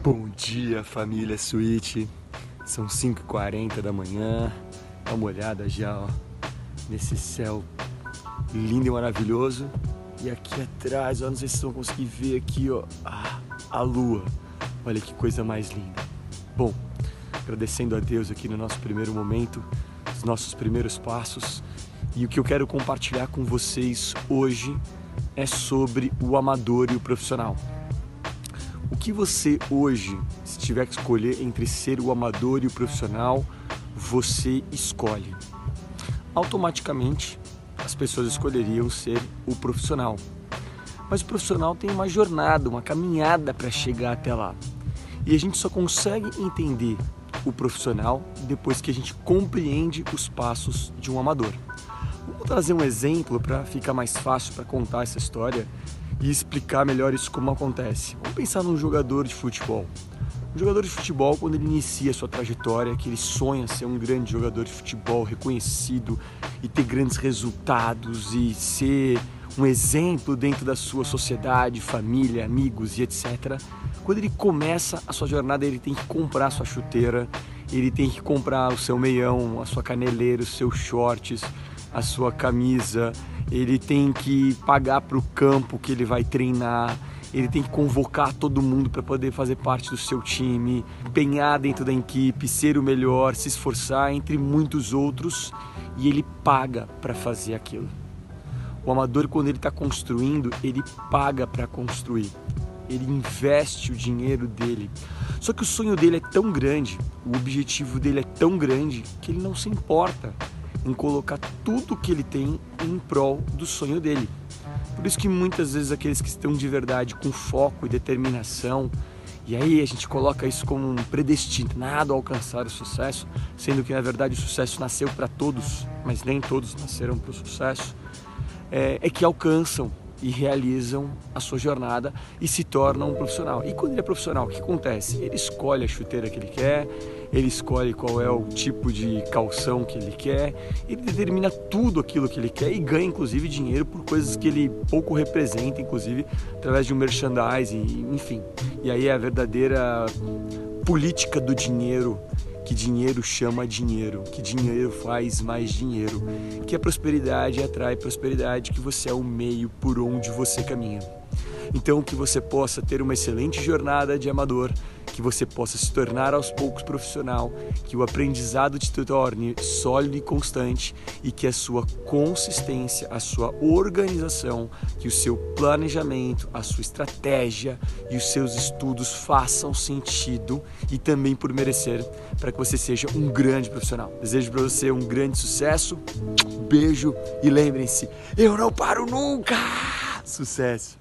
Bom dia, família Suíte. São 5h40 da manhã. Dá uma olhada já ó, nesse céu lindo e maravilhoso. E aqui atrás, ó, não sei se vocês vão conseguir ver aqui, ó, a, a lua. Olha que coisa mais linda. Bom, agradecendo a Deus aqui no nosso primeiro momento, os nossos primeiros passos. E o que eu quero compartilhar com vocês hoje é sobre o amador e o profissional. O que você hoje, se tiver que escolher entre ser o amador e o profissional, você escolhe? Automaticamente, as pessoas escolheriam ser o profissional. Mas o profissional tem uma jornada, uma caminhada para chegar até lá. E a gente só consegue entender o profissional depois que a gente compreende os passos de um amador. Vamos trazer um exemplo para ficar mais fácil para contar essa história e explicar melhor isso como acontece. Vamos pensar num jogador de futebol. Um jogador de futebol, quando ele inicia sua trajetória, que ele sonha ser um grande jogador de futebol reconhecido e ter grandes resultados e ser um exemplo dentro da sua sociedade, família, amigos e etc. Quando ele começa a sua jornada, ele tem que comprar sua chuteira, ele tem que comprar o seu meião, a sua caneleira, os seus shorts, a sua camisa, ele tem que pagar para o campo que ele vai treinar, ele tem que convocar todo mundo para poder fazer parte do seu time, empenhar dentro da equipe, ser o melhor, se esforçar, entre muitos outros, e ele paga para fazer aquilo. O amador, quando ele está construindo, ele paga para construir, ele investe o dinheiro dele. Só que o sonho dele é tão grande, o objetivo dele é tão grande, que ele não se importa em colocar tudo que ele tem em prol do sonho dele. Por isso que muitas vezes aqueles que estão de verdade com foco e determinação, e aí a gente coloca isso como um predestinado a alcançar o sucesso, sendo que na verdade o sucesso nasceu para todos, mas nem todos nasceram para o sucesso, é, é que alcançam e realizam a sua jornada e se tornam um profissional. E quando ele é profissional, o que acontece? Ele escolhe a chuteira que ele quer, ele escolhe qual é o tipo de calção que ele quer, ele determina tudo aquilo que ele quer e ganha inclusive dinheiro por coisas que ele pouco representa, inclusive através de um merchandising, enfim. E aí é a verdadeira política do dinheiro que dinheiro chama dinheiro, que dinheiro faz mais dinheiro, que a prosperidade atrai prosperidade, que você é o meio por onde você caminha. Então, que você possa ter uma excelente jornada de amador, que você possa se tornar aos poucos profissional, que o aprendizado te torne sólido e constante e que a sua consistência, a sua organização, que o seu planejamento, a sua estratégia e os seus estudos façam sentido e também por merecer para que você seja um grande profissional. Desejo para você um grande sucesso, beijo e lembrem-se, eu não paro nunca! Sucesso!